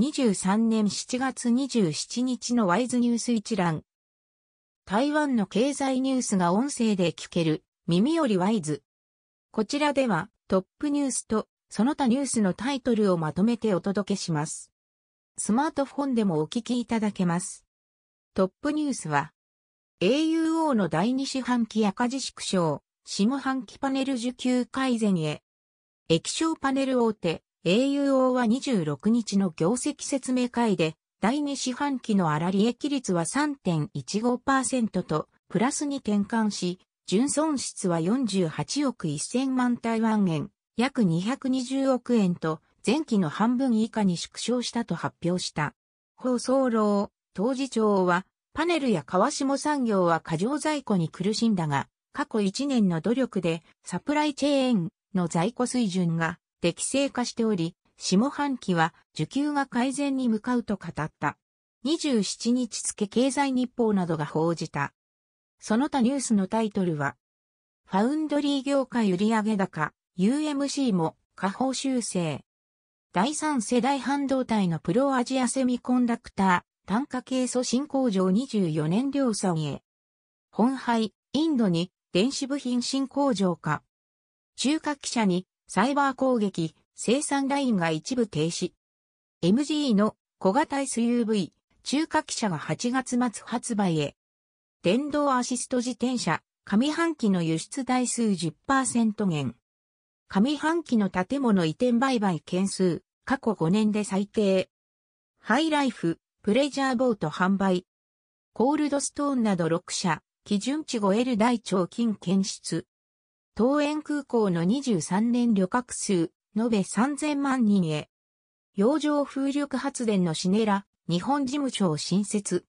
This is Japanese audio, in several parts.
2023年7月27日のワイズニュース一覧。台湾の経済ニュースが音声で聞ける耳よりワイズ。こちらではトップニュースとその他ニュースのタイトルをまとめてお届けします。スマートフォンでもお聞きいただけます。トップニュースは AUO の第二四半期赤字縮小、下半期パネル受給改善へ。液晶パネル大手 AUO は26日の業績説明会で、第2四半期の粗利益率は3.15%と、プラスに転換し、純損失は48億1000万台湾円、約220億円と、前期の半分以下に縮小したと発表した。放送楼、当時長は、パネルや川下産業は過剰在庫に苦しんだが、過去1年の努力でサプライチェーンの在庫水準が適正化しており、下半期は需給が改善に向かうと語った。27日付経済日報などが報じた。その他ニュースのタイトルは、ファウンドリー業界売上高、UMC も下方修正。第三世代半導体のプロアジアセミコンダクター、単価系素新工場24年量産へ。本廃、インドに電子部品新工場化。中華記者にサイバー攻撃、生産ラインが一部停止。MG の小型 SUV、中華記者が8月末発売へ。電動アシスト自転車、上半期の輸出台数10%減。上半期の建物移転売買件数、過去5年で最低。ハイライフ、プレジャーボート販売。コールドストーンなど6社、基準値 5L 大腸菌検出。東園空港の23年旅客数、延べ3000万人へ。洋上風力発電のシネラ、日本事務所を新設。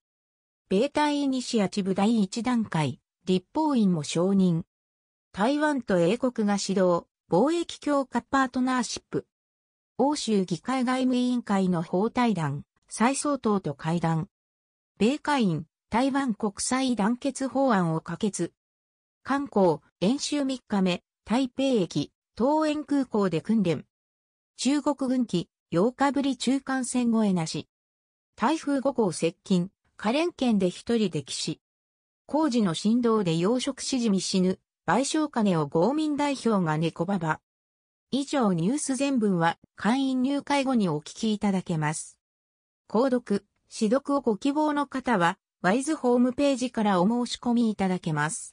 米台イニシアチブ第1段階、立法院も承認。台湾と英国が指導、貿易強化パートナーシップ。欧州議会外務委員会の法対談、再総統と会談。米会員、台湾国際団結法案を可決。観光、演習3日目、台北駅、東園空港で訓練。中国軍機、8日ぶり中間線越えなし。台風5号接近、可憐県で一人溺死。工事の振動で養殖しじみ死ぬ、賠償金を豪民代表が猫ババ。以上ニュース全文は会員入会後にお聞きいただけます。購読、指読をご希望の方は、ワイズホームページからお申し込みいただけます。